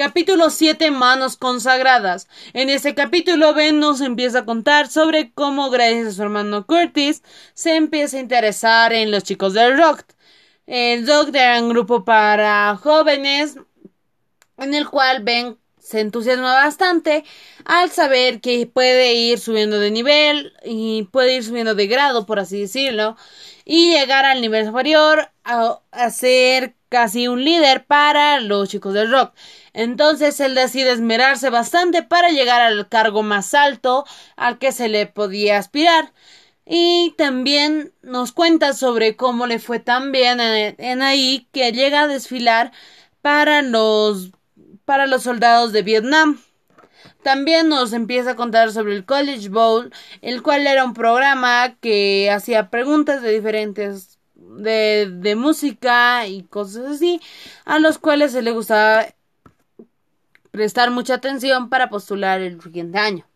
Capítulo 7 Manos consagradas. En este capítulo Ben nos empieza a contar sobre cómo gracias a su hermano Curtis se empieza a interesar en los chicos del rock. El rock era un grupo para jóvenes en el cual Ben se entusiasma bastante al saber que puede ir subiendo de nivel y puede ir subiendo de grado, por así decirlo, y llegar al nivel superior a, ser casi un líder para los chicos del rock. Entonces él decide esmerarse bastante para llegar al cargo más alto al que se le podía aspirar. Y también nos cuenta sobre cómo le fue tan bien en, en ahí que llega a desfilar para los para los soldados de Vietnam. También nos empieza a contar sobre el College Bowl, el cual era un programa que hacía preguntas de diferentes de, de música y cosas así, a los cuales se le gustaba prestar mucha atención para postular el siguiente año.